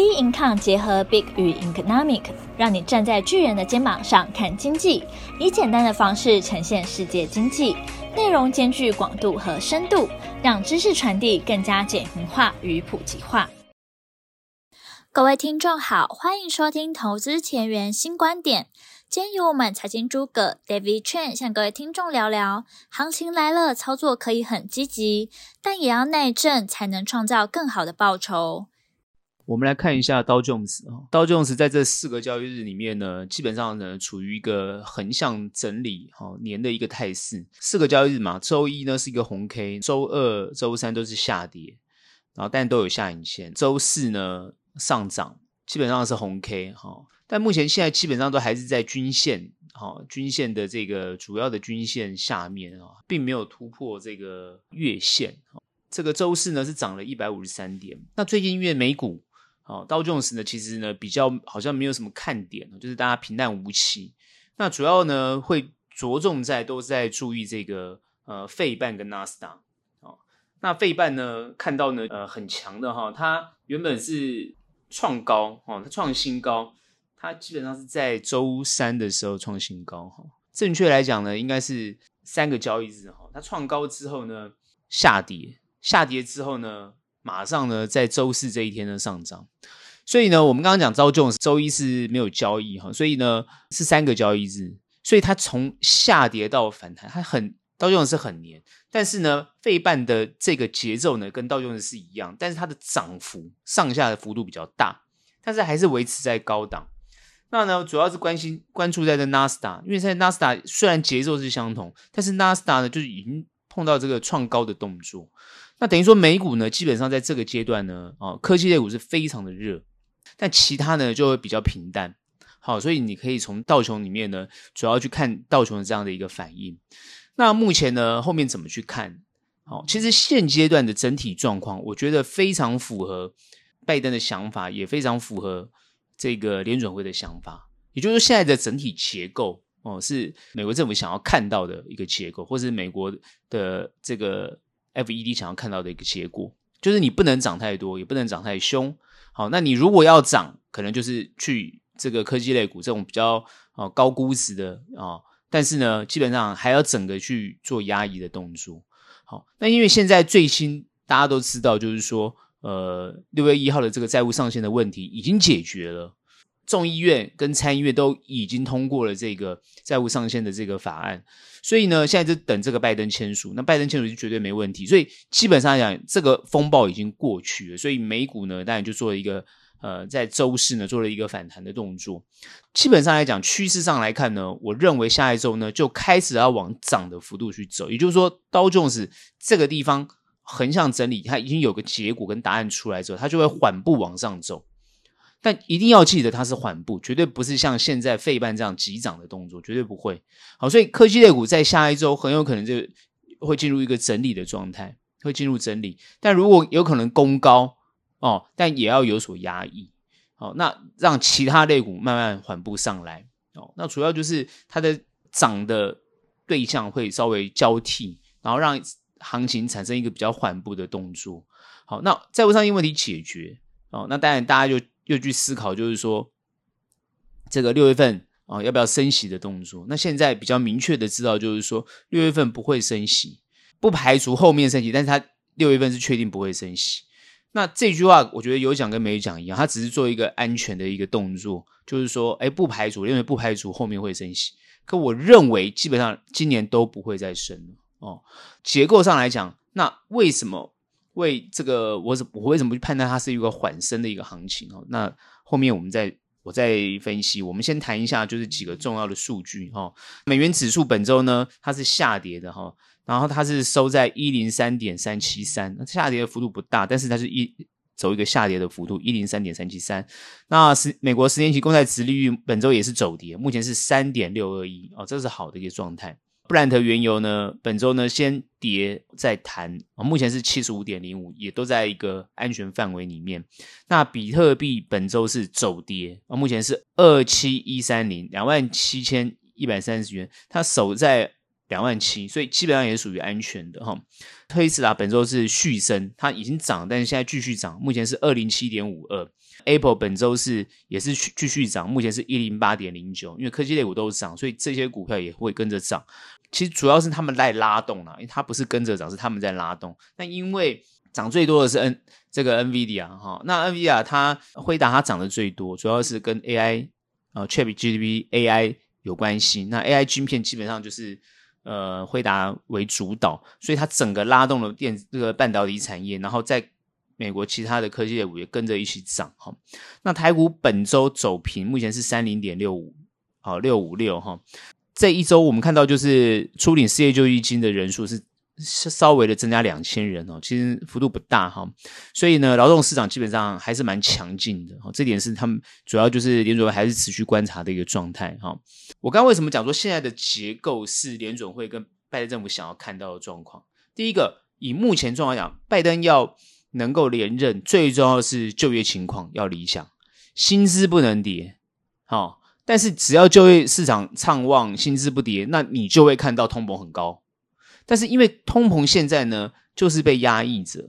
B Income 结合 Big 与 Economic，让你站在巨人的肩膀上看经济，以简单的方式呈现世界经济，内容兼具广度和深度，让知识传递更加简明化与普及化。各位听众好，欢迎收听投资前沿新观点。今天由我们财经诸葛 David Chen 向各位听众聊聊，行情来了，操作可以很积极，但也要耐震，才能创造更好的报酬。我们来看一下道琼斯啊，道琼斯在这四个交易日里面呢，基本上呢处于一个横向整理哈年的一个态势。四个交易日嘛，周一呢是一个红 K，周二、周三都是下跌，然后但都有下影线。周四呢上涨，基本上是红 K 哈，但目前现在基本上都还是在均线哈均线的这个主要的均线下面啊，并没有突破这个月线。这个周四呢是涨了一百五十三点。那最近因为美股。哦，道琼斯呢，其实呢比较好像没有什么看点，就是大家平淡无奇。那主要呢会着重在都在注意这个呃费半跟纳斯达。哦，那费半呢看到呢呃很强的哈，它原本是创高哦，它创新高，它基本上是在周三的时候创新高哈。正确来讲呢，应该是三个交易日哈，它创高之后呢下跌，下跌之后呢。马上呢，在周四这一天呢上涨，所以呢，我们刚刚讲道琼斯周一是没有交易哈，所以呢是三个交易日，所以它从下跌到反弹，它很道琼斯是很黏，但是呢，费半的这个节奏呢跟道琼斯是一样，但是它的涨幅上下的幅度比较大，但是还是维持在高档。那呢，主要是关心关注在这纳斯达，因为在纳斯达虽然节奏是相同，但是纳斯达呢就是已经碰到这个创高的动作。那等于说美股呢，基本上在这个阶段呢，啊，科技类股是非常的热，但其他呢就会比较平淡。好，所以你可以从道琼里面呢，主要去看道琼的这样的一个反应。那目前呢，后面怎么去看？好，其实现阶段的整体状况，我觉得非常符合拜登的想法，也非常符合这个联准会的想法。也就是说，现在的整体结构哦，是美国政府想要看到的一个结构，或是美国的这个。FED 想要看到的一个结果，就是你不能涨太多，也不能涨太凶。好，那你如果要涨，可能就是去这个科技类股这种比较啊高估值的啊，但是呢，基本上还要整个去做压抑的动作。好，那因为现在最新大家都知道，就是说，呃，六月一号的这个债务上限的问题已经解决了。众议院跟参议院都已经通过了这个债务上限的这个法案，所以呢，现在就等这个拜登签署。那拜登签署就绝对没问题，所以基本上来讲，这个风暴已经过去了。所以美股呢，当然就做了一个呃，在周四呢做了一个反弹的动作。基本上来讲，趋势上来看呢，我认为下一周呢就开始要往涨的幅度去走。也就是说，道琼斯这个地方横向整理，它已经有个结果跟答案出来之后，它就会缓步往上走。但一定要记得，它是缓步，绝对不是像现在费半这样急涨的动作，绝对不会。好，所以科技类股在下一周很有可能就会进入一个整理的状态，会进入整理。但如果有可能攻高哦，但也要有所压抑。好，那让其他类股慢慢缓步上来。哦，那主要就是它的涨的对象会稍微交替，然后让行情产生一个比较缓步的动作。好，那债务上限问题解决。哦，那当然大家就。又去思考，就是说，这个六月份啊、要不要升息的动作？那现在比较明确的知道，就是说六月份不会升息，不排除后面升息，但是他六月份是确定不会升息。那这句话，我觉得有讲跟没讲一样，他只是做一个安全的一个动作，就是说，哎，不排除，因为不排除后面会升息。可我认为，基本上今年都不会再升了哦。结构上来讲，那为什么？为这个，我怎我为什么去判断它是一个缓升的一个行情哦？那后面我们再我再分析。我们先谈一下，就是几个重要的数据哈。美元指数本周呢，它是下跌的哈，然后它是收在一零三点三七三，下跌的幅度不大，但是它是一走一个下跌的幅度，一零三点三七三。那十美国十年期公债殖利率本周也是走跌，目前是三点六二一哦，这是好的一个状态。布兰特原油呢，本周呢先跌再弹，目前是七十五点零五，也都在一个安全范围里面。那比特币本周是走跌啊，目前是二七一三零，两万七千一百三十元，它守在两万七，所以基本上也是属于安全的哈。特斯拉本周是续升，它已经涨，但是现在继续涨，目前是二零七点五二。Apple 本周是也是继续涨，目前是一零八点零九，因为科技类股都涨，所以这些股票也会跟着涨。其实主要是他们在拉动啦，因为它不是跟着涨，是他们在拉动。那因为涨最多的是 N 这个 NVIDIA 哈，那 NVIDIA 它辉达它涨的最多，主要是跟 AI 呃 ChatGPT AI 有关系。那 AI 晶片基本上就是呃辉达为主导，所以它整个拉动了电这个半导体产业，然后在美国其他的科技业股也跟着一起涨哈。那台股本周走平，目前是三零点六五，好六五六哈。这一周我们看到就是初领失业救济金的人数是。稍微的增加两千人哦，其实幅度不大哈，所以呢，劳动市场基本上还是蛮强劲的哈，这点是他们主要就是联准会还是持续观察的一个状态哈。我刚刚为什么讲说现在的结构是联准会跟拜登政府想要看到的状况？第一个，以目前状况讲，拜登要能够连任，最重要是就业情况要理想，薪资不能跌，好，但是只要就业市场畅旺，薪资不跌，那你就会看到通膨很高。但是因为通膨现在呢，就是被压抑着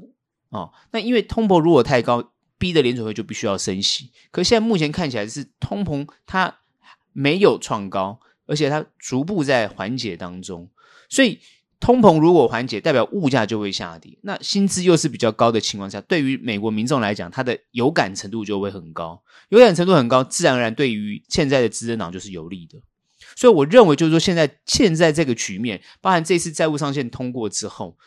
哦。那因为通膨如果太高，逼得联储会就必须要升息。可现在目前看起来是通膨它没有创高，而且它逐步在缓解当中。所以通膨如果缓解，代表物价就会下跌。那薪资又是比较高的情况下，对于美国民众来讲，它的有感程度就会很高。有感程度很高，自然而然对于现在的执政党就是有利的。所以我认为，就是说，现在现在这个局面，包含这次债务上限通过之后，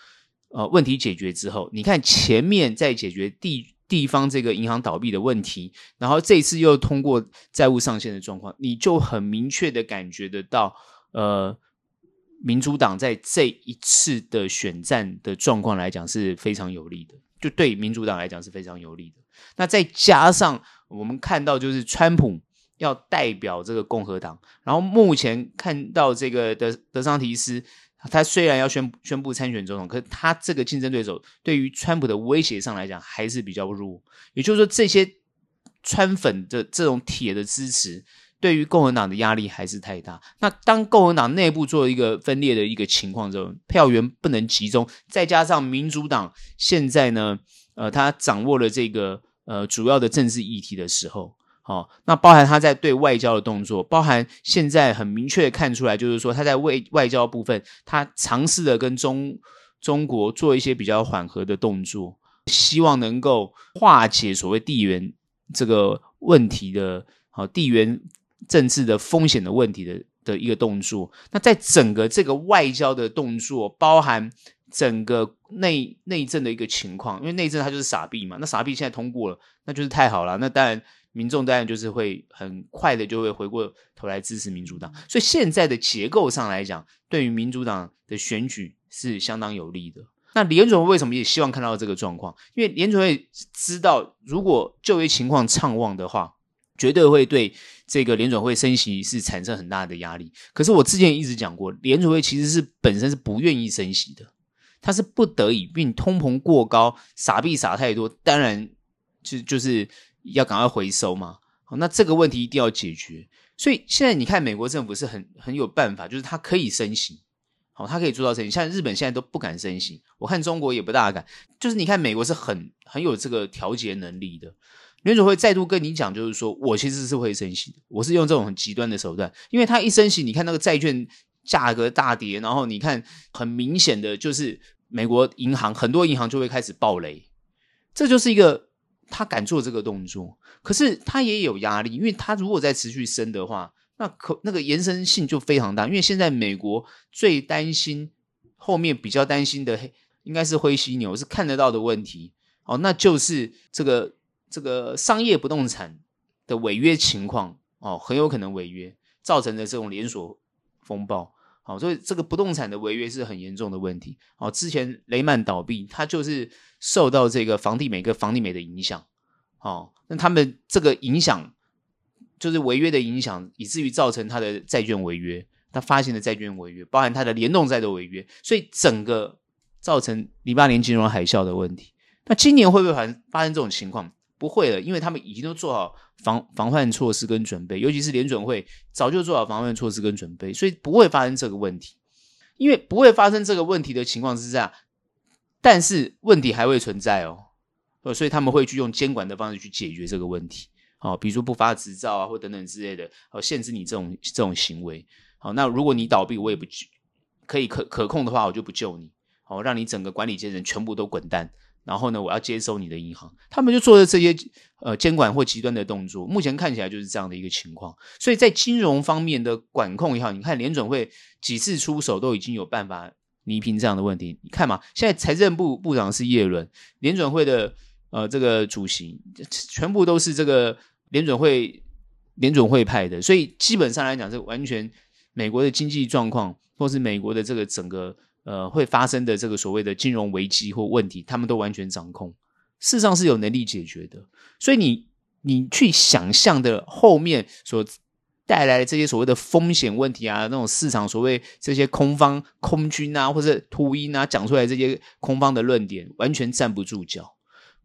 呃，问题解决之后，你看前面在解决地地方这个银行倒闭的问题，然后这一次又通过债务上限的状况，你就很明确的感觉得到，呃，民主党在这一次的选战的状况来讲是非常有利的，就对民主党来讲是非常有利的。那再加上我们看到，就是川普。要代表这个共和党，然后目前看到这个德德桑提斯，他虽然要宣布宣布参选总统，可是他这个竞争对手对于川普的威胁上来讲还是比较弱。也就是说，这些川粉的这种铁的支持，对于共和党的压力还是太大。那当共和党内部做一个分裂的一个情况之后，票源不能集中，再加上民主党现在呢，呃，他掌握了这个呃主要的政治议题的时候。好，那包含他在对外交的动作，包含现在很明确看出来，就是说他在外外交部分，他尝试的跟中中国做一些比较缓和的动作，希望能够化解所谓地缘这个问题的，好地缘政治的风险的问题的的一个动作。那在整个这个外交的动作，包含整个内内政的一个情况，因为内政它就是傻币嘛，那傻币现在通过了，那就是太好了，那当然。民众当然就是会很快的就会回过头来支持民主党，所以现在的结构上来讲，对于民主党的选举是相当有利的。那联准会为什么也希望看到这个状况？因为联准会知道，如果就业情况畅旺的话，绝对会对这个联准会升息是产生很大的压力。可是我之前一直讲过，联准会其实是本身是不愿意升息的，它是不得已，并通膨过高，撒币撒太多，当然就就是。要赶快回收嘛？好，那这个问题一定要解决。所以现在你看，美国政府是很很有办法，就是它可以升息，好，它可以做到升息。像日本现在都不敢升息，我看中国也不大敢。就是你看，美国是很很有这个调节能力的。联准会再度跟你讲，就是说我其实是会升息，我是用这种很极端的手段，因为他一升息，你看那个债券价格大跌，然后你看很明显的就是美国银行很多银行就会开始暴雷，这就是一个。他敢做这个动作，可是他也有压力，因为他如果再持续升的话，那可那个延伸性就非常大。因为现在美国最担心后面比较担心的，应该是灰犀牛是看得到的问题哦，那就是这个这个商业不动产的违约情况哦，很有可能违约，造成的这种连锁风暴。好，所以这个不动产的违约是很严重的问题。好，之前雷曼倒闭，它就是受到这个房地美跟房地美的影响。好，那他们这个影响就是违约的影响，以至于造成它的债券违约，它发行的债券违约，包含它的联动债的违约，所以整个造成零八年金融海啸的问题。那今年会不会发发生这种情况？不会了，因为他们已经都做好防防范措施跟准备，尤其是联准会早就做好防范措施跟准备，所以不会发生这个问题。因为不会发生这个问题的情况之下，但是问题还会存在哦。呃，所以他们会去用监管的方式去解决这个问题。好，比如说不发执照啊，或等等之类的，好，限制你这种这种行为。好，那如果你倒闭，我也不可以可可控的话，我就不救你。好，让你整个管理阶层全部都滚蛋。然后呢，我要接收你的银行，他们就做了这些呃监管或极端的动作。目前看起来就是这样的一个情况。所以在金融方面的管控也好，你看联准会几次出手都已经有办法弥平这样的问题。你看嘛，现在财政部部长是叶伦，联准会的呃这个主席全部都是这个联准会联准会派的，所以基本上来讲是完全美国的经济状况或是美国的这个整个。呃，会发生的这个所谓的金融危机或问题，他们都完全掌控，事实上是有能力解决的。所以你你去想象的后面所带来的这些所谓的风险问题啊，那种市场所谓这些空方空军啊，或者秃鹰啊讲出来这些空方的论点，完全站不住脚。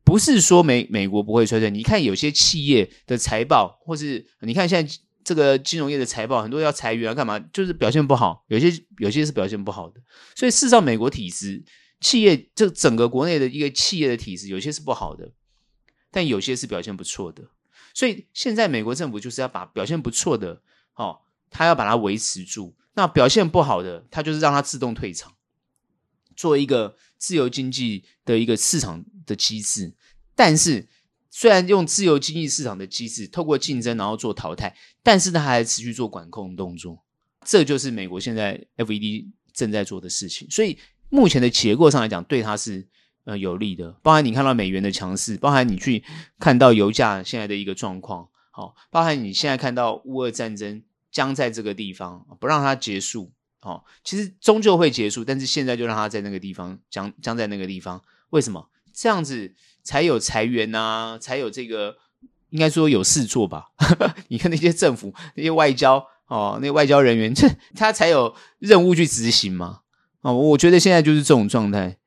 不是说美美国不会衰退，你看有些企业的财报，或是你看现在。这个金融业的财报很多要裁员啊，干嘛？就是表现不好，有些有些是表现不好的。所以事实上，美国体制企业这整个国内的一个企业的体制，有些是不好的，但有些是表现不错的。所以现在美国政府就是要把表现不错的，哦，他要把它维持住。那表现不好的，他就是让它自动退场，做一个自由经济的一个市场的机制。但是。虽然用自由经济市场的机制，透过竞争然后做淘汰，但是它还持续做管控动作，这就是美国现在 FED 正在做的事情。所以目前的结构上来讲，对它是呃有利的。包含你看到美元的强势，包含你去看到油价现在的一个状况，好，包含你现在看到乌俄战争将在这个地方不让它结束，哦，其实终究会结束，但是现在就让它在那个地方将将在那个地方，为什么这样子？才有裁员啊，才有这个，应该说有事做吧？你看那些政府、那些外交哦，那外交人员，这他才有任务去执行嘛？哦，我觉得现在就是这种状态。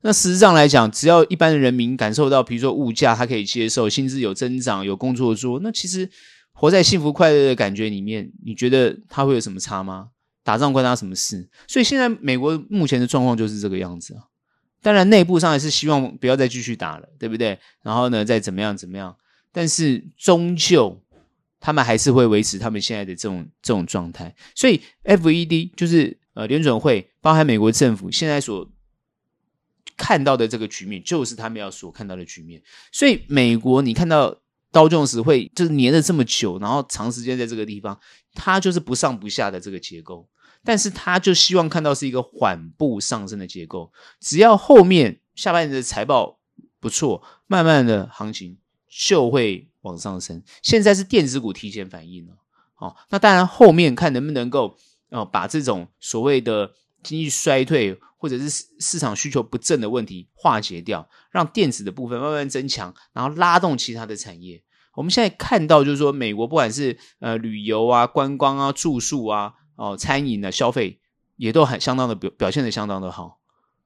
那实际上来讲，只要一般的人民感受到，比如说物价他可以接受，薪资有增长，有工作做，那其实活在幸福快乐的感觉里面，你觉得他会有什么差吗？打仗关他什么事？所以现在美国目前的状况就是这个样子啊。当然，内部上还是希望不要再继续打了，对不对？然后呢，再怎么样怎么样？但是终究，他们还是会维持他们现在的这种这种状态。所以，FED 就是呃联准会，包含美国政府现在所看到的这个局面，就是他们要所看到的局面。所以，美国你看到刀琼斯会就是黏了这么久，然后长时间在这个地方，它就是不上不下的这个结构。但是他就希望看到是一个缓步上升的结构，只要后面下半年的财报不错，慢慢的行情就会往上升。现在是电子股提前反应了，好，那当然后面看能不能够呃把这种所谓的经济衰退或者是市场需求不振的问题化解掉，让电子的部分慢慢增强，然后拉动其他的产业。我们现在看到就是说，美国不管是呃旅游啊、观光啊、住宿啊。哦，餐饮的消费也都很相当的表表现的相当的好，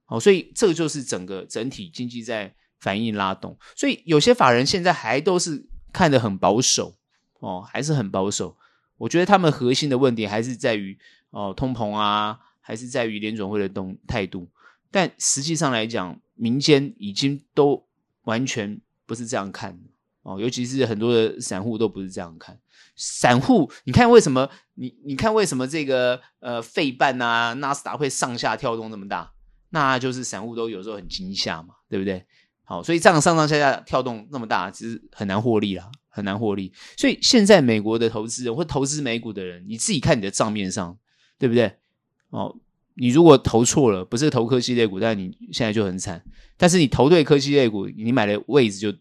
哦，所以这个就是整个整体经济在反应拉动，所以有些法人现在还都是看得很保守，哦，还是很保守。我觉得他们核心的问题还是在于哦通膨啊，还是在于联准会的动态度，但实际上来讲，民间已经都完全不是这样看哦，尤其是很多的散户都不是这样看。散户，你看为什么你你看为什么这个呃费半啊纳斯达会上下跳动那么大？那就是散户都有时候很惊吓嘛，对不对？好，所以这样上上下下跳动那么大，其实很难获利啦，很难获利。所以现在美国的投资人或投资美股的人，你自己看你的账面上，对不对？哦，你如果投错了，不是投科技类股，但你现在就很惨。但是你投对科技类股，你买的位置就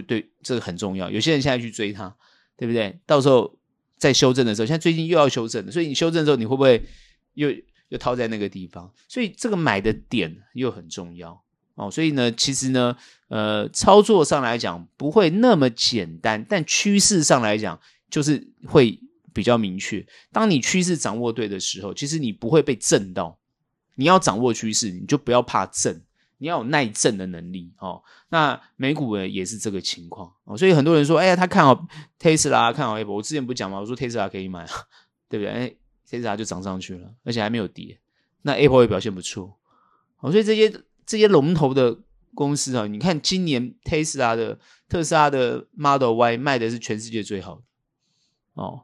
就对，这个很重要。有些人现在去追它。对不对？到时候再修正的时候，现在最近又要修正了，所以你修正之后，你会不会又又套在那个地方？所以这个买的点又很重要哦。所以呢，其实呢，呃，操作上来讲不会那么简单，但趋势上来讲就是会比较明确。当你趋势掌握对的时候，其实你不会被震到。你要掌握趋势，你就不要怕震。你要有耐震的能力哦。那美股呢也是这个情况哦。所以很多人说，哎呀，他看好 Tesla，看好 Apple。我之前不讲吗？我说 Tesla 可以买啊，对不对？哎，Tesla 就涨上去了，而且还没有跌。那 Apple 也表现不错哦。所以这些这些龙头的公司啊，你看今年特斯拉的特斯拉的 Model Y 卖的是全世界最好的哦。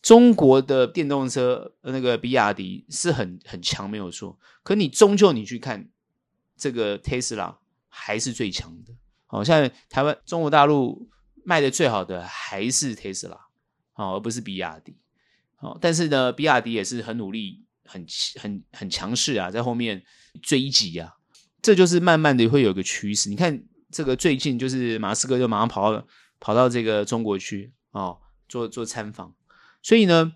中国的电动车那个比亚迪是很很强，没有错。可你终究你去看这个 Tesla 还是最强的。好，现在台湾中国大陆卖的最好的还是特斯拉，而不是比亚迪。好，但是呢，比亚迪也是很努力，很很很强势啊，在后面追击啊。这就是慢慢的会有一个趋势。你看这个最近就是马斯克就马上跑到跑到这个中国去哦，做做参访。所以呢，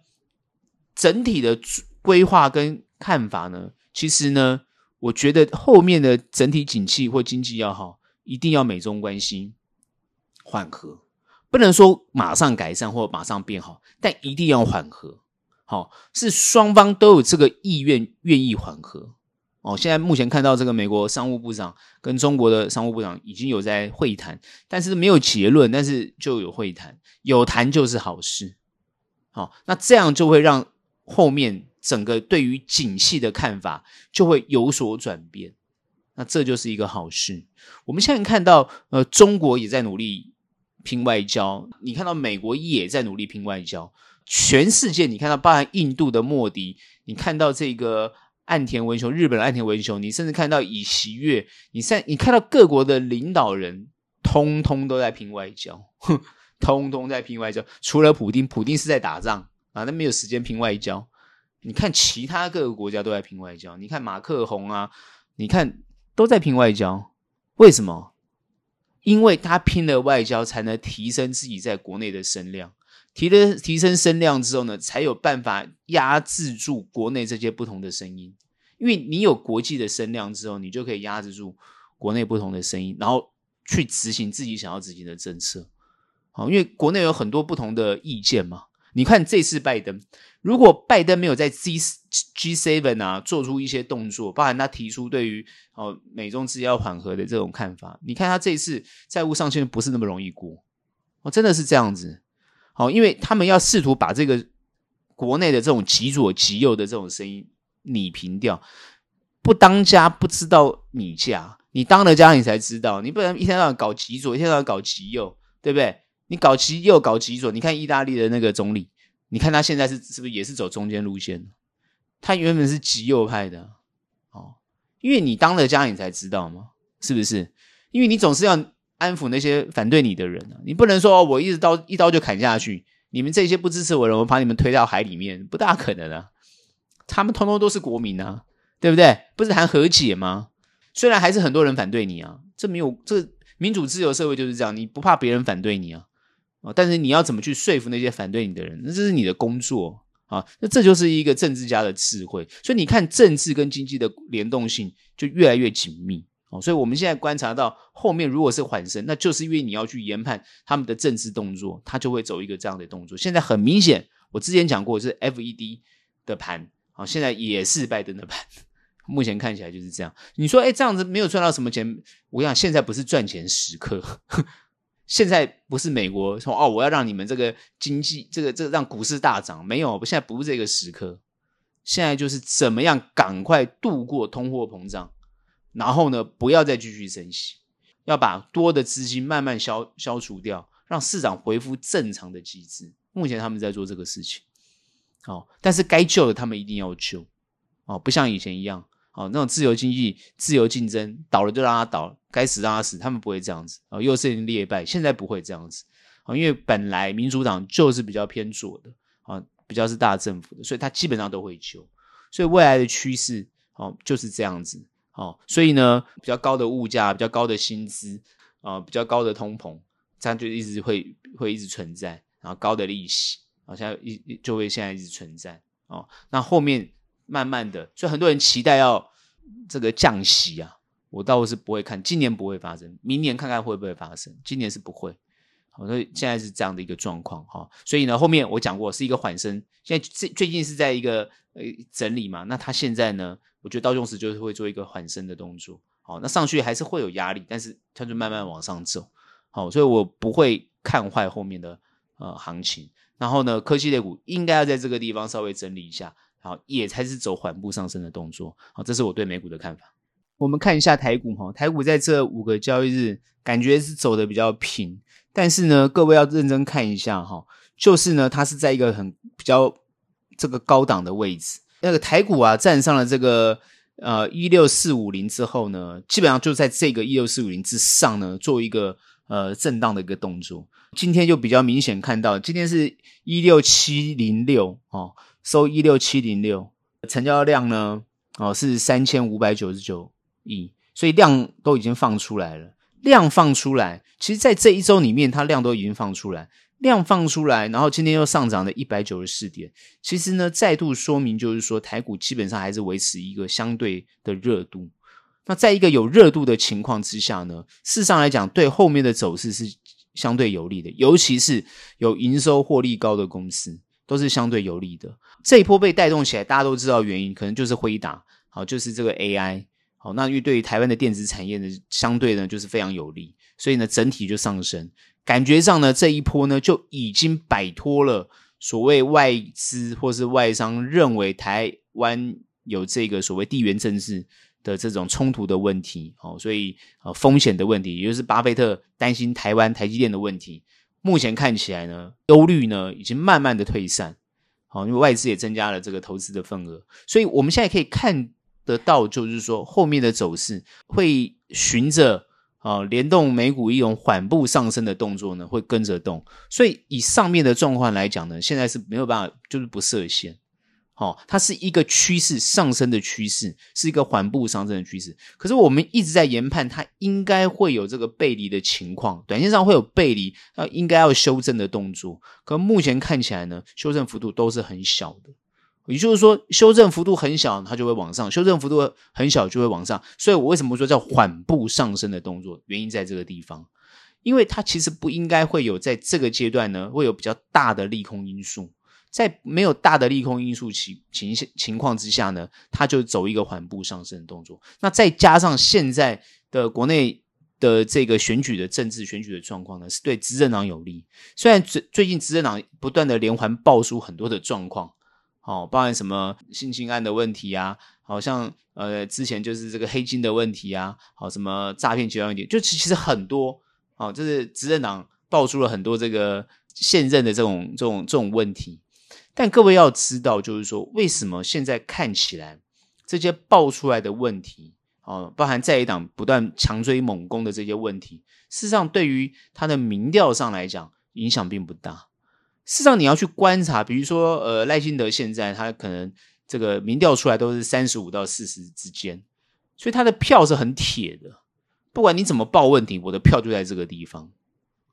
整体的规划跟看法呢，其实呢，我觉得后面的整体景气或经济要好，一定要美中关系缓和，不能说马上改善或马上变好，但一定要缓和。好，是双方都有这个意愿，愿意缓和。哦，现在目前看到这个美国商务部长跟中国的商务部长已经有在会谈，但是没有结论，但是就有会谈，有谈就是好事。好，那这样就会让后面整个对于景气的看法就会有所转变，那这就是一个好事。我们现在看到，呃，中国也在努力拼外交，你看到美国也在努力拼外交，全世界你看到，包含印度的莫迪，你看到这个岸田文雄，日本的岸田文雄，你甚至看到尹锡悦，你在你看到各国的领导人，通通都在拼外交。哼。通通在拼外交，除了普丁，普丁是在打仗啊，那没有时间拼外交。你看其他各个国家都在拼外交，你看马克宏啊，你看都在拼外交。为什么？因为他拼了外交，才能提升自己在国内的声量。提了提升声量之后呢，才有办法压制住国内这些不同的声音。因为你有国际的声量之后，你就可以压制住国内不同的声音，然后去执行自己想要执行的政策。好，因为国内有很多不同的意见嘛。你看这次拜登，如果拜登没有在 G G7 啊做出一些动作，包含他提出对于哦美中之间要缓和的这种看法，你看他这次债务上限不是那么容易过哦，真的是这样子。好，因为他们要试图把这个国内的这种极左极右的这种声音拟平掉，不当家不知道米价，你当了家你才知道，你不能一天到晚搞极左，一天到晚搞极右，对不对？你搞极右搞极左，你看意大利的那个总理，你看他现在是是不是也是走中间路线？他原本是极右派的，哦，因为你当了家，你才知道嘛？是不是？因为你总是要安抚那些反对你的人啊，你不能说，我一直刀一刀就砍下去，你们这些不支持我的人，我把你们推到海里面，不大可能啊。他们通通都是国民啊，对不对？不是谈和解吗？虽然还是很多人反对你啊，这没有这民主自由社会就是这样，你不怕别人反对你啊？啊！但是你要怎么去说服那些反对你的人？那这是你的工作啊！那这就是一个政治家的智慧。所以你看，政治跟经济的联动性就越来越紧密哦。所以我们现在观察到后面，如果是缓升，那就是因为你要去研判他们的政治动作，他就会走一个这样的动作。现在很明显，我之前讲过是 FED 的盘啊，现在也是拜登的盘。目前看起来就是这样。你说，哎，这样子没有赚到什么钱？我想现在不是赚钱时刻。现在不是美国说哦，我要让你们这个经济，这个这个让股市大涨，没有，现在不是这个时刻，现在就是怎么样赶快度过通货膨胀，然后呢，不要再继续升息，要把多的资金慢慢消消除掉，让市场恢复正常的机制。目前他们在做这个事情，哦，但是该救的他们一定要救，哦，不像以前一样。哦，那种自由经济、自由竞争，倒了就让他倒，该死让他死，他们不会这样子。哦，又是劣败，现在不会这样子。哦，因为本来民主党就是比较偏左的，啊，比较是大政府的，所以他基本上都会救。所以未来的趋势，哦，就是这样子。哦，所以呢，比较高的物价、比较高的薪资，啊，比较高的通膨，这样就一直会会一直存在。然后高的利息，好像一就会现在一直存在。哦，那后面。慢慢的，所以很多人期待要这个降息啊，我倒是不会看，今年不会发生，明年看看会不会发生，今年是不会。好，所以现在是这样的一个状况哈。所以呢，后面我讲过是一个缓升，现在最最近是在一个呃整理嘛，那它现在呢，我觉得到用时就是会做一个缓升的动作。好，那上去还是会有压力，但是它就慢慢往上走。好，所以我不会看坏后面的呃行情。然后呢，科技类股应该要在这个地方稍微整理一下。好，也才是走缓步上升的动作。好，这是我对美股的看法。我们看一下台股哈，台股在这五个交易日感觉是走的比较平，但是呢，各位要认真看一下哈，就是呢，它是在一个很比较这个高档的位置。那个台股啊，站上了这个呃一六四五零之后呢，基本上就在这个一六四五零之上呢，做一个呃震荡的一个动作。今天就比较明显看到，今天是一六七零六哦，收一六七零六，成交量呢哦是三千五百九十九亿，所以量都已经放出来了。量放出来，其实在这一周里面，它量都已经放出来。量放出来，然后今天又上涨了一百九十四点。其实呢，再度说明就是说，台股基本上还是维持一个相对的热度。那在一个有热度的情况之下呢，事实上来讲，对后面的走势是相对有利的。尤其是有营收获利高的公司，都是相对有利的。这一波被带动起来，大家都知道原因，可能就是辉达，好，就是这个 AI，好，那因为对于台湾的电子产业呢，相对呢就是非常有利，所以呢整体就上升。感觉上呢，这一波呢就已经摆脱了所谓外资或是外商认为台湾有这个所谓地缘政治的这种冲突的问题，哦，所以呃风险的问题，也就是巴菲特担心台湾台积电的问题，目前看起来呢，忧虑呢已经慢慢的退散，好，因为外资也增加了这个投资的份额，所以我们现在可以看得到，就是说后面的走势会循着。啊，联动美股一种缓步上升的动作呢，会跟着动。所以以上面的状况来讲呢，现在是没有办法，就是不设限。好，它是一个趋势上升的趋势，是一个缓步上升的趋势。可是我们一直在研判，它应该会有这个背离的情况，短线上会有背离，要应该要修正的动作。可目前看起来呢，修正幅度都是很小的。也就是说，修正幅度很小，它就会往上；修正幅度很小，就会往上。所以我为什么说叫缓步上升的动作？原因在这个地方，因为它其实不应该会有在这个阶段呢，会有比较大的利空因素。在没有大的利空因素情情情况之下呢，它就走一个缓步上升的动作。那再加上现在的国内的这个选举的政治选举的状况呢，是对执政党有利。虽然最最近执政党不断的连环爆出很多的状况。哦，包含什么性侵案的问题啊，好像呃之前就是这个黑金的问题啊，好什么诈骗集团问题，就其实很多，哦，就是执政党爆出了很多这个现任的这种这种这种问题。但各位要知道，就是说为什么现在看起来这些爆出来的问题，哦，包含在野党不断强追猛攻的这些问题，事实上对于他的民调上来讲，影响并不大。事实上，你要去观察，比如说，呃，赖清德现在他可能这个民调出来都是三十五到四十之间，所以他的票是很铁的。不管你怎么报问题，我的票就在这个地方，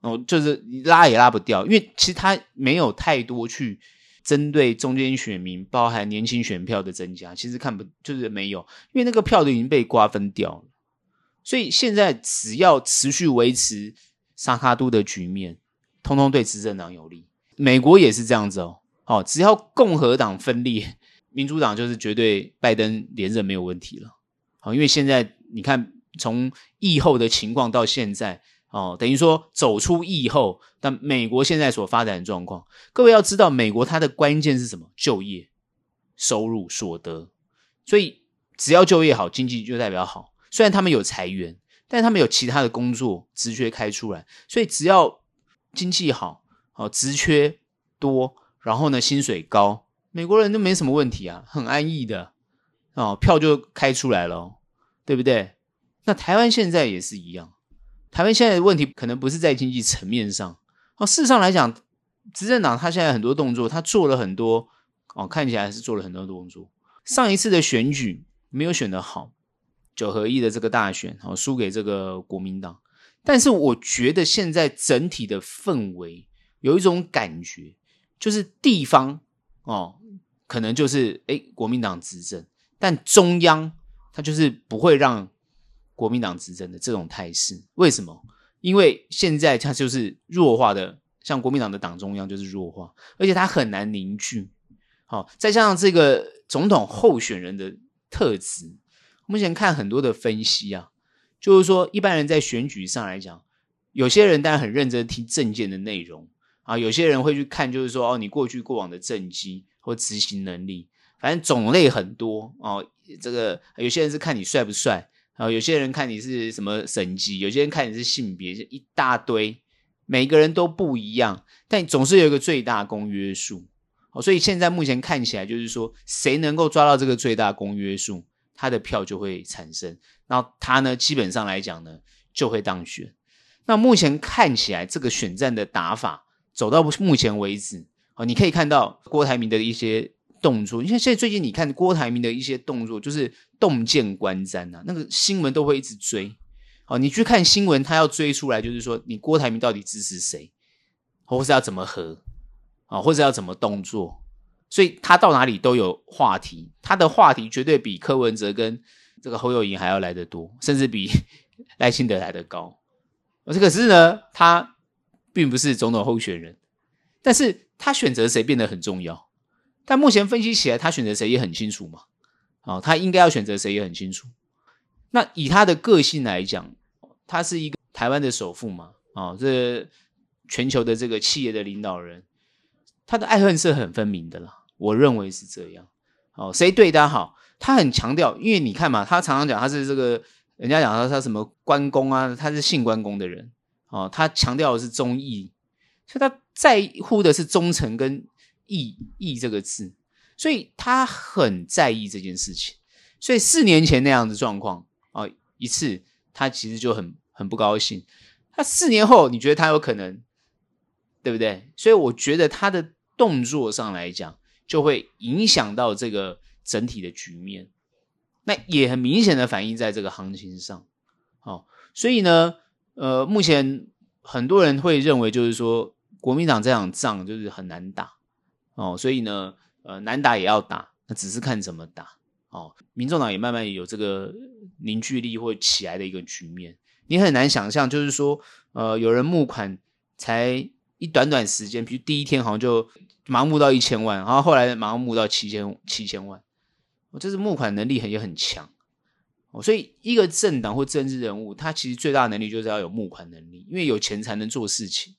哦，就是拉也拉不掉，因为其实他没有太多去针对中间选民，包含年轻选票的增加，其实看不就是没有，因为那个票都已经被瓜分掉了。所以现在只要持续维持三脚督的局面，通通对执政党有利。美国也是这样子哦，好，只要共和党分裂，民主党就是绝对拜登连任没有问题了。好，因为现在你看，从疫后的情况到现在，哦，等于说走出疫后，但美国现在所发展的状况，各位要知道，美国它的关键是什么？就业、收入、所得。所以只要就业好，经济就代表好。虽然他们有裁员，但他们有其他的工作直缺开出来，所以只要经济好。哦，职缺多，然后呢，薪水高，美国人都没什么问题啊，很安逸的，哦，票就开出来了，对不对？那台湾现在也是一样，台湾现在的问题可能不是在经济层面上，哦，事实上来讲，执政党他现在很多动作，他做了很多，哦，看起来是做了很多动作。上一次的选举没有选得好，九合一的这个大选，哦，输给这个国民党，但是我觉得现在整体的氛围。有一种感觉，就是地方哦，可能就是诶国民党执政，但中央他就是不会让国民党执政的这种态势。为什么？因为现在他就是弱化的，像国民党的党中央就是弱化，而且他很难凝聚。好、哦，再加上这个总统候选人的特质，目前看很多的分析啊，就是说一般人在选举上来讲，有些人当然很认真听政见的内容。啊，有些人会去看，就是说，哦，你过去过往的政绩或执行能力，反正种类很多哦。这个有些人是看你帅不帅，啊，有些人看你是什么省级，有些人看你是性别，一大堆，每个人都不一样，但总是有一个最大公约数。哦，所以现在目前看起来就是说，谁能够抓到这个最大公约数，他的票就会产生，然后他呢，基本上来讲呢，就会当选。那目前看起来，这个选战的打法走到目前为止，哦，你可以看到郭台铭的一些动作。你看现在最近你看郭台铭的一些动作，就是洞见观瞻呐，那个新闻都会一直追。哦，你去看新闻，他要追出来，就是说你郭台铭到底支持谁，或是要怎么和，啊，或者要怎么动作。所以他到哪里都有话题，他的话题绝对比柯文哲跟这个侯友宜还要来得多，甚至比 赖清德来得高。而这个是呢，他并不是总统候选人，但是他选择谁变得很重要。但目前分析起来，他选择谁也很清楚嘛。哦，他应该要选择谁也很清楚。那以他的个性来讲，他是一个台湾的首富嘛。哦，这全球的这个企业的领导人。他的爱恨是很分明的啦，我认为是这样。哦，谁对他好，他很强调，因为你看嘛，他常常讲他是这个，人家讲他他什么关公啊，他是姓关公的人。哦，他强调的是忠义，所以他在乎的是忠诚跟义义这个字，所以他很在意这件事情。所以四年前那样的状况啊，哦，一次他其实就很很不高兴。他四年后，你觉得他有可能，对不对？所以我觉得他的。动作上来讲，就会影响到这个整体的局面，那也很明显的反映在这个行情上。哦，所以呢，呃，目前很多人会认为，就是说国民党这场仗就是很难打，哦，所以呢，呃，难打也要打，那只是看怎么打。哦，民众党也慢慢有这个凝聚力或起来的一个局面，你很难想象，就是说，呃，有人募款才一短短时间，比如第一天好像就。盲目到一千万，然后后来盲目到七千七千万，我这是募款能力很也很强，所以一个政党或政治人物，他其实最大能力就是要有募款能力，因为有钱才能做事情。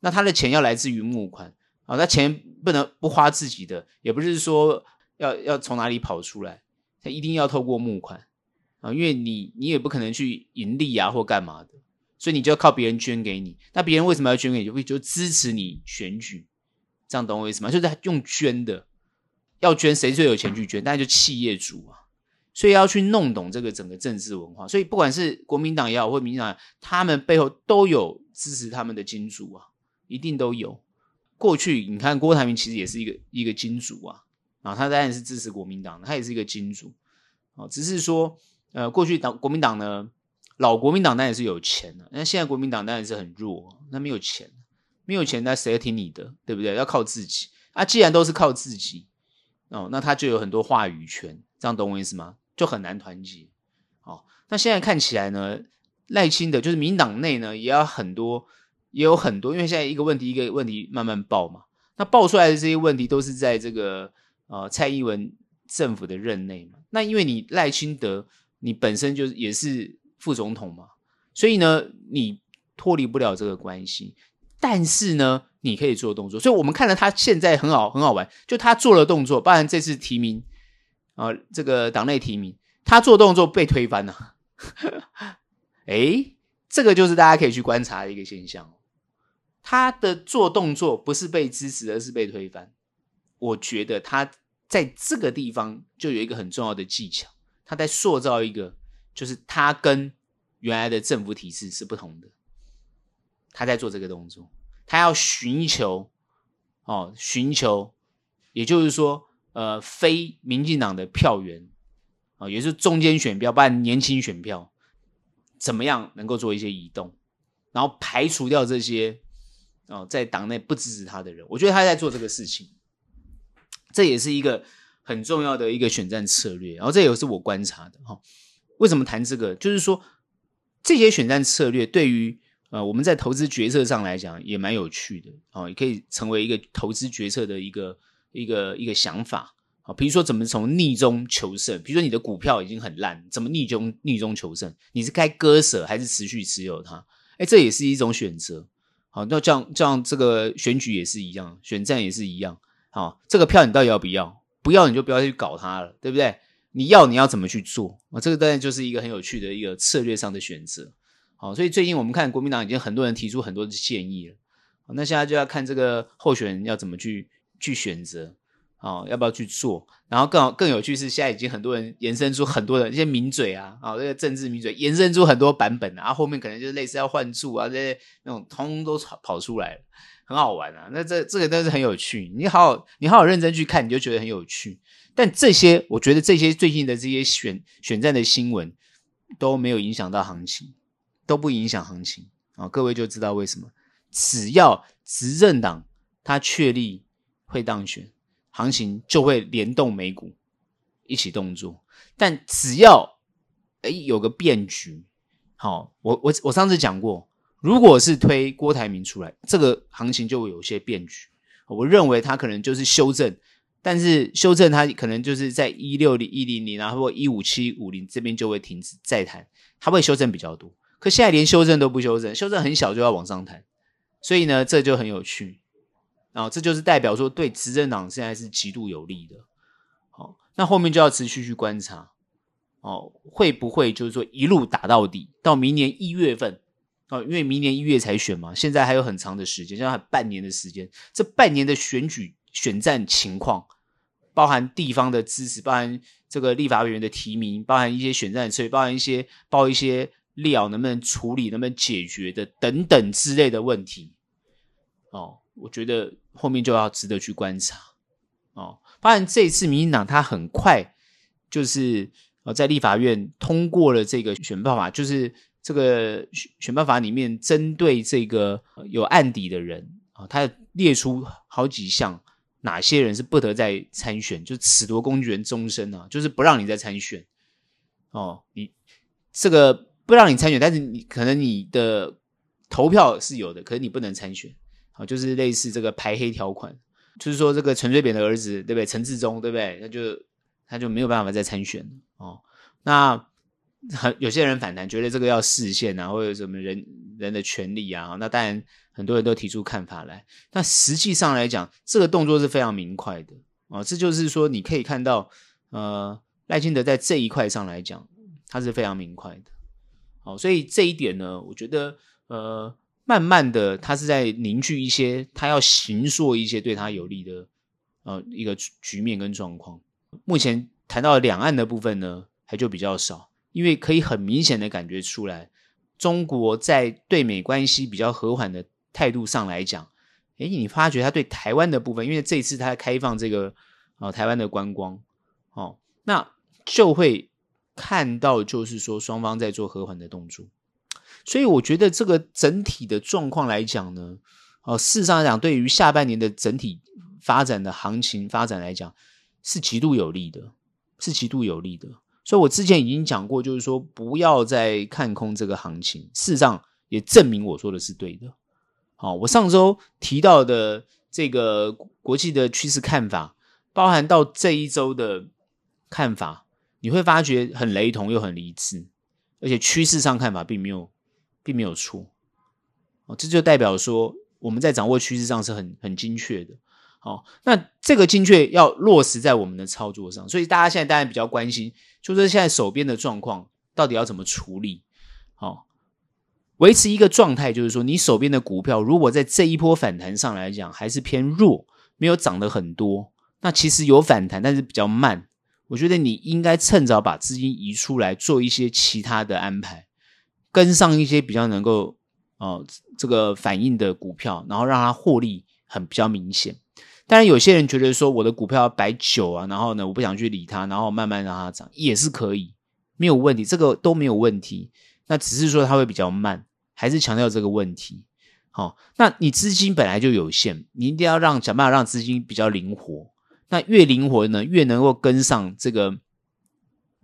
那他的钱要来自于募款啊，他钱不能不花自己的，也不是说要要从哪里跑出来，他一定要透过募款啊，因为你你也不可能去盈利啊或干嘛的，所以你就要靠别人捐给你。那别人为什么要捐给你？就会就支持你选举。这样懂我意思吗？就是用捐的，要捐谁最有钱去捐？那就企业主啊，所以要去弄懂这个整个政治文化。所以不管是国民党也好，或民进党，他们背后都有支持他们的金主啊，一定都有。过去你看郭台铭其实也是一个一个金主啊，啊，他当然是支持国民党的，他也是一个金主。哦，只是说，呃，过去党国民党呢，老国民党当然是有钱的，那现在国民党当然是很弱，那没有钱。没有钱，那谁听你的？对不对？要靠自己啊！既然都是靠自己哦，那他就有很多话语权，这样懂我意思吗？就很难团结。哦，那现在看起来呢，赖清德就是民党内呢，也要很多，也有很多，因为现在一个问题一个问题慢慢爆嘛。那爆出来的这些问题都是在这个呃蔡英文政府的任内嘛。那因为你赖清德，你本身就是也是副总统嘛，所以呢，你脱离不了这个关系。但是呢，你可以做动作，所以我们看了他现在很好，很好玩。就他做了动作，包含这次提名啊，这个党内提名，他做动作被推翻了。诶，这个就是大家可以去观察的一个现象。他的做动作不是被支持，而是被推翻。我觉得他在这个地方就有一个很重要的技巧，他在塑造一个，就是他跟原来的政府体制是不同的。他在做这个动作，他要寻求哦，寻求，也就是说，呃，非民进党的票源啊、也是中间选票，包括年轻选票，怎么样能够做一些移动，然后排除掉这些哦，在党内不支持他的人。我觉得他在做这个事情，这也是一个很重要的一个选战策略。然后这也是我观察的哈、哦。为什么谈这个？就是说，这些选战策略对于呃，我们在投资决策上来讲也蛮有趣的，哦，也可以成为一个投资决策的一个一个一个想法，啊，比如说怎么从逆中求胜，比如说你的股票已经很烂，怎么逆中逆中求胜？你是该割舍还是持续持有它？哎，这也是一种选择，好，那这样这样这个选举也是一样，选战也是一样，好，这个票你到底要不要？不要你就不要去搞它了，对不对？你要你要怎么去做啊？这个当然就是一个很有趣的一个策略上的选择。好，所以最近我们看国民党已经很多人提出很多的建议了。那现在就要看这个候选人要怎么去去选择，哦，要不要去做？然后更好更有趣是，现在已经很多人延伸出很多的一些名嘴啊，啊、哦，这个政治名嘴延伸出很多版本啊，后面可能就是类似要换柱啊这些那种，通通都跑跑出来了，很好玩啊。那这这个都是很有趣，你好好你好好认真去看，你就觉得很有趣。但这些我觉得这些最近的这些选选战的新闻都没有影响到行情，都不影响行情啊、各位就知道为什么。只要执政党他确立会当选，行情就会联动美股一起动作。但只要哎有个变局，好，我我我上次讲过，如果是推郭台铭出来，这个行情就会有些变局。我认为他可能就是修正，但是修正它可能就是在一六零一零零，然后一五七五零这边就会停止再谈，它会修正比较多。可现在连修正都不修正，修正很小就要往上弹。所以呢，这就很有趣，啊，这就是代表说对执政党现在是极度有利的，好，那后面就要持续去观察，哦，会不会就是说一路打到底，到明年一月份，哦，因为明年一月才选嘛，现在还有很长的时间，现在还半年的时间，这半年的选举选战情况，包含地方的支持，包含这个立法委员的提名，包含一些选战的策略，包含一些包一些。料能不能处理，能不能解决的等等之类的问题，哦，我觉得后面就要值得去观察，哦，发现这一次民进党他很快就是呃在立法院通过了这个选办法，就是这个选选办法里面针对这个有案底的人啊，他列出好几项，哪些人是不得再参选，就褫夺公权终身啊，就是不让你再参选，哦，你这个。不让你参选，但是你可能你的投票是有的，可是你不能参选，好，就是类似这个排黑条款，就是说这个陈水扁的儿子，对不对？陈志忠，对不对？那就他就没有办法再参选哦。那很有些人反弹，觉得这个要视线啊，或者什么人人的权利啊，那当然很多人都提出看法来。但实际上来讲，这个动作是非常明快的哦。这就是说，你可以看到，呃，赖清德在这一块上来讲，他是非常明快的。好，所以这一点呢，我觉得，呃，慢慢的，他是在凝聚一些，他要形塑一些对他有利的，呃，一个局面跟状况。目前谈到两岸的部分呢，还就比较少，因为可以很明显的感觉出来，中国在对美关系比较和缓的态度上来讲，诶，你发觉他对台湾的部分，因为这一次他开放这个，呃，台湾的观光，哦，那就会。看到就是说双方在做和缓的动作，所以我觉得这个整体的状况来讲呢，哦，事实上来讲，对于下半年的整体发展的行情发展来讲，是极度有利的，是极度有利的。所以我之前已经讲过，就是说不要再看空这个行情，事实上也证明我说的是对的。好，我上周提到的这个国际的趋势看法，包含到这一周的看法。你会发觉很雷同又很一致，而且趋势上看法并没有，并没有错，哦，这就代表说我们在掌握趋势上是很很精确的，好，那这个精确要落实在我们的操作上，所以大家现在当然比较关心，就是现在手边的状况到底要怎么处理，好，维持一个状态，就是说你手边的股票如果在这一波反弹上来讲还是偏弱，没有涨得很多，那其实有反弹，但是比较慢。我觉得你应该趁早把资金移出来，做一些其他的安排，跟上一些比较能够哦这个反应的股票，然后让它获利很比较明显。当然，有些人觉得说我的股票要摆久啊，然后呢，我不想去理它，然后慢慢让它涨也是可以，没有问题，这个都没有问题。那只是说它会比较慢，还是强调这个问题。好，那你资金本来就有限，你一定要让想办法让资金比较灵活。那越灵活呢，越能够跟上这个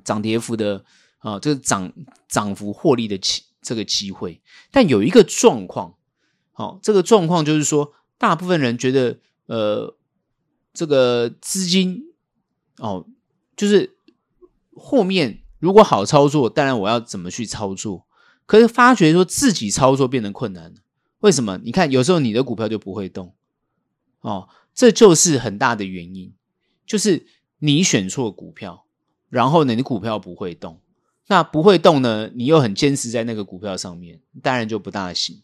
涨跌幅的啊，这个涨涨幅获利的机这个机会。但有一个状况，好，这个状况就是说，大部分人觉得，呃，这个资金哦，就是后面如果好操作，当然我要怎么去操作？可是发觉说自己操作变得困难了，为什么？你看，有时候你的股票就不会动，哦。这就是很大的原因，就是你选错股票，然后呢，你股票不会动，那不会动呢，你又很坚持在那个股票上面，当然就不大行。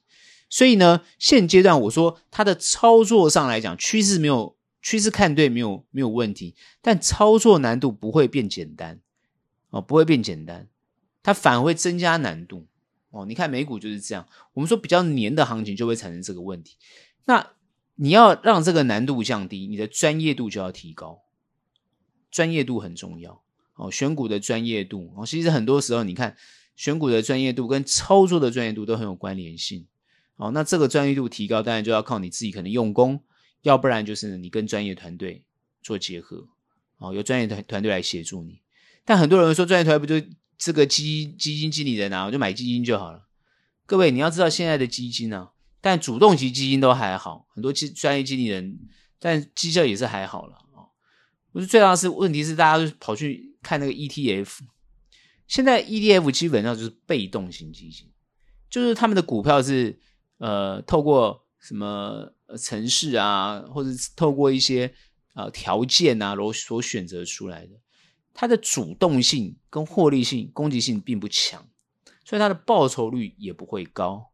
所以呢，现阶段我说它的操作上来讲，趋势没有趋势看对，没有没有问题，但操作难度不会变简单哦，不会变简单，它反而会增加难度哦。你看美股就是这样，我们说比较黏的行情就会产生这个问题。那你要让这个难度降低，你的专业度就要提高，专业度很重要哦。选股的专业度哦，其实很多时候你看选股的专业度跟操作的专业度都很有关联性。哦，那这个专业度提高，当然就要靠你自己可能用功，要不然就是你跟专业团队做结合，哦，由专业团团队来协助你。但很多人说专业团队不就这个基基金经理人啊，我就买基金就好了。各位你要知道现在的基金啊，但主动型基金都还好，很多基专业经理人，但绩效也是还好了不是最大的是问题是大家都跑去看那个 ETF，现在 ETF 基本上就是被动型基金，就是他们的股票是。呃，透过什么城市啊，或者透过一些呃条件啊，所所选择出来的，它的主动性跟获利性、攻击性并不强，所以它的报酬率也不会高。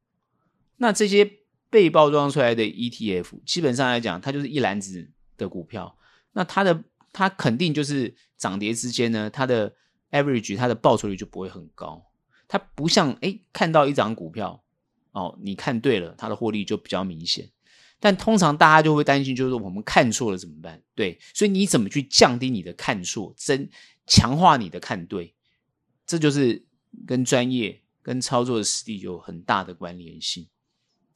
那这些被包装出来的 ETF，基本上来讲，它就是一篮子的股票，那它的它肯定就是涨跌之间呢，它的 average 它的报酬率就不会很高。它不像哎，看到一张股票。哦，你看对了，它的获利就比较明显。但通常大家就会担心，就是我们看错了怎么办？对，所以你怎么去降低你的看错，增强化你的看对？这就是跟专业、跟操作的实力有很大的关联性。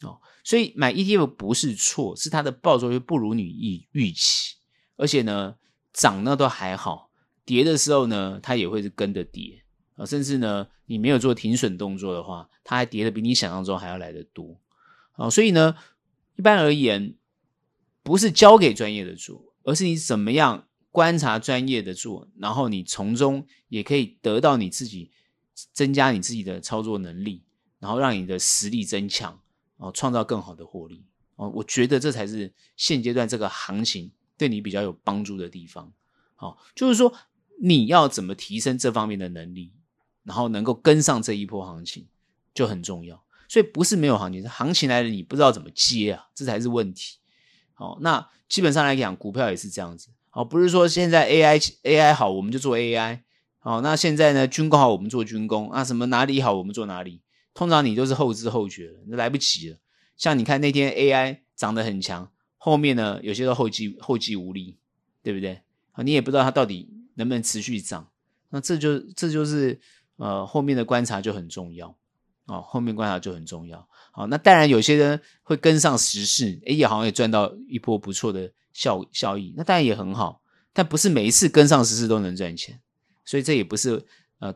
哦，所以买 ETF 不是错，是它的报酬率不如你预预期，而且呢，涨呢都还好，跌的时候呢，它也会是跟着跌。啊，甚至呢，你没有做停损动作的话，它还跌的比你想象中还要来得多。啊，所以呢，一般而言，不是交给专业的做，而是你怎么样观察专业的做，然后你从中也可以得到你自己增加你自己的操作能力，然后让你的实力增强，哦，创造更好的获利。哦，我觉得这才是现阶段这个行情对你比较有帮助的地方。好，就是说你要怎么提升这方面的能力。然后能够跟上这一波行情就很重要，所以不是没有行情，是行情来了你不知道怎么接啊，这才是问题。好，那基本上来讲，股票也是这样子。好，不是说现在 AI AI 好我们就做 AI，好，那现在呢军工好我们做军工啊，什么哪里好我们做哪里。通常你都是后知后觉了，那来不及了。像你看那天 AI 涨得很强，后面呢有些都后继后继无力，对不对？啊，你也不知道它到底能不能持续涨，那这就这就是。呃，后面的观察就很重要哦，后面观察就很重要。好，那当然有些人会跟上时事，诶，也好像也赚到一波不错的效效益，那当然也很好。但不是每一次跟上时事都能赚钱，所以这也不是呃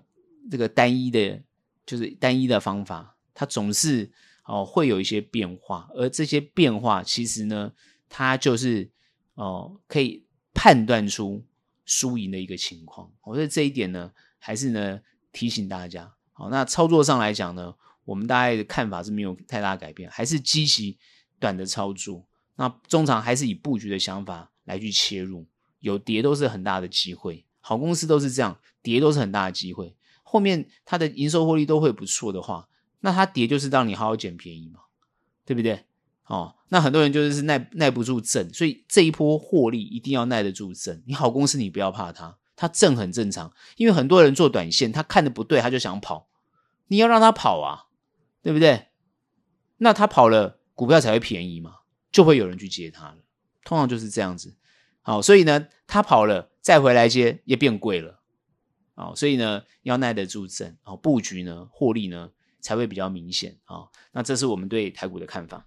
这个单一的，就是单一的方法，它总是哦会有一些变化，而这些变化其实呢，它就是哦可以判断出输赢的一个情况。我觉得这一点呢，还是呢。提醒大家，好，那操作上来讲呢，我们大概的看法是没有太大改变，还是积极短的操作。那中长还是以布局的想法来去切入，有跌都是很大的机会。好公司都是这样，跌都是很大的机会。后面它的营收获利都会不错的话，那它跌就是让你好好捡便宜嘛，对不对？哦，那很多人就是耐耐不住震，所以这一波获利一定要耐得住震。你好公司，你不要怕它。它震很正常，因为很多人做短线，他看的不对，他就想跑。你要让他跑啊，对不对？那他跑了，股票才会便宜嘛，就会有人去接他了。通常就是这样子。好，所以呢，他跑了再回来接也变贵了。哦，所以呢，要耐得住震，哦，布局呢，获利呢才会比较明显。好，那这是我们对台股的看法。